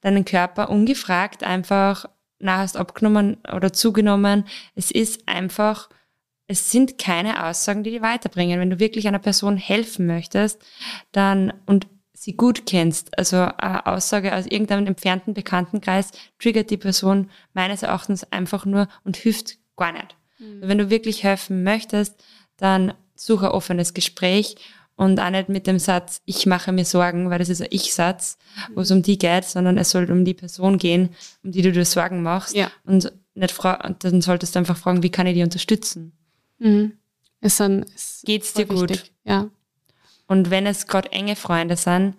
deinen Körper ungefragt einfach na, hast abgenommen oder zugenommen. Es ist einfach, es sind keine Aussagen, die dich weiterbringen. Wenn du wirklich einer Person helfen möchtest, dann und sie gut kennst, also eine Aussage aus irgendeinem entfernten Bekanntenkreis triggert die Person meines Erachtens einfach nur und hilft gar nicht. Mhm. Wenn du wirklich helfen möchtest, dann suche ein offenes Gespräch und auch nicht mit dem Satz, ich mache mir Sorgen, weil das ist ein Ich-Satz, wo es um die geht, sondern es soll um die Person gehen, um die du dir Sorgen machst. Ja. Und nicht fra dann solltest du einfach fragen, wie kann ich die unterstützen? Mhm. Es sind, es Geht's dir gut? Wichtig. Ja. Und wenn es gerade enge Freunde sind,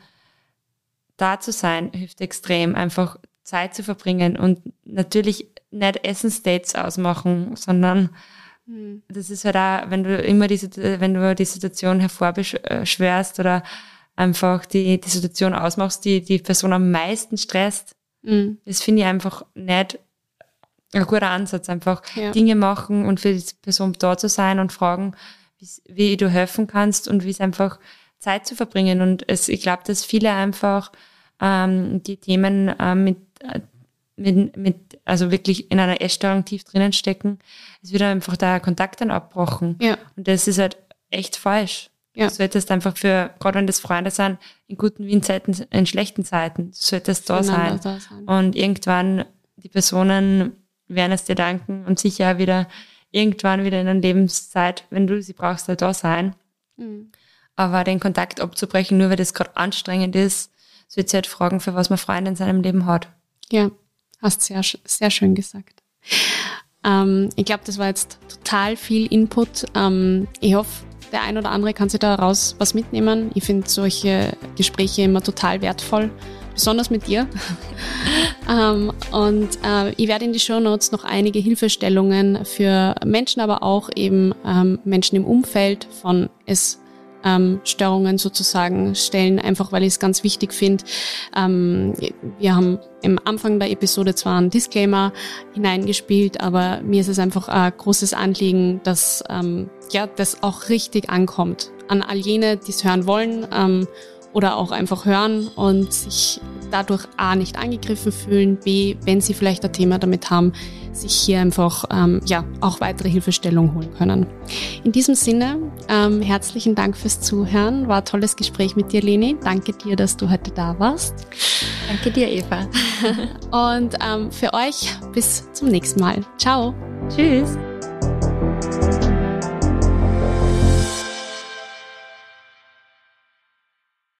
da zu sein, hilft extrem, einfach Zeit zu verbringen und natürlich nicht Essensdates ausmachen, sondern hm. Das ist halt auch, wenn du immer diese, wenn du die Situation hervorbeschwörst oder einfach die, die Situation ausmachst, die die Person am meisten stresst, mhm. das finde ich einfach nicht ein guter Ansatz. Einfach ja. Dinge machen und für die Person da zu sein und fragen, wie du helfen kannst und wie es einfach Zeit zu verbringen. Und es, ich glaube, dass viele einfach ähm, die Themen ähm, mit äh, mit, mit, also wirklich in einer Essstörung tief drinnen stecken, es wird einfach der Kontakt dann abbrochen. Ja. Und das ist halt echt falsch. Ja. Du solltest einfach für, gerade wenn das Freunde sind, in guten wie in Zeiten, in schlechten Zeiten, du solltest da sein. da sein. Und irgendwann, die Personen werden es dir danken und sicher wieder irgendwann wieder in der Lebenszeit, wenn du sie brauchst, halt da sein. Mhm. Aber den Kontakt abzubrechen, nur weil das gerade anstrengend ist, so wird sie halt fragen, für was man Freunde in seinem Leben hat. Ja, Hast sehr, sehr schön gesagt. Ähm, ich glaube, das war jetzt total viel Input. Ähm, ich hoffe, der ein oder andere kann sich daraus was mitnehmen. Ich finde solche Gespräche immer total wertvoll, besonders mit dir. ähm, und äh, ich werde in die Show Notes noch einige Hilfestellungen für Menschen, aber auch eben ähm, Menschen im Umfeld von es ähm, Störungen sozusagen stellen, einfach weil ich es ganz wichtig finde. Ähm, wir haben im Anfang der Episode zwar einen Disclaimer hineingespielt, aber mir ist es einfach ein großes Anliegen, dass ähm, ja das auch richtig ankommt an all jene, die es hören wollen. Ähm, oder auch einfach hören und sich dadurch A nicht angegriffen fühlen, B, wenn sie vielleicht ein Thema damit haben, sich hier einfach ähm, ja auch weitere Hilfestellung holen können. In diesem Sinne, ähm, herzlichen Dank fürs Zuhören. War ein tolles Gespräch mit dir, Leni. Danke dir, dass du heute da warst. Danke dir, Eva. und ähm, für euch bis zum nächsten Mal. Ciao. Tschüss.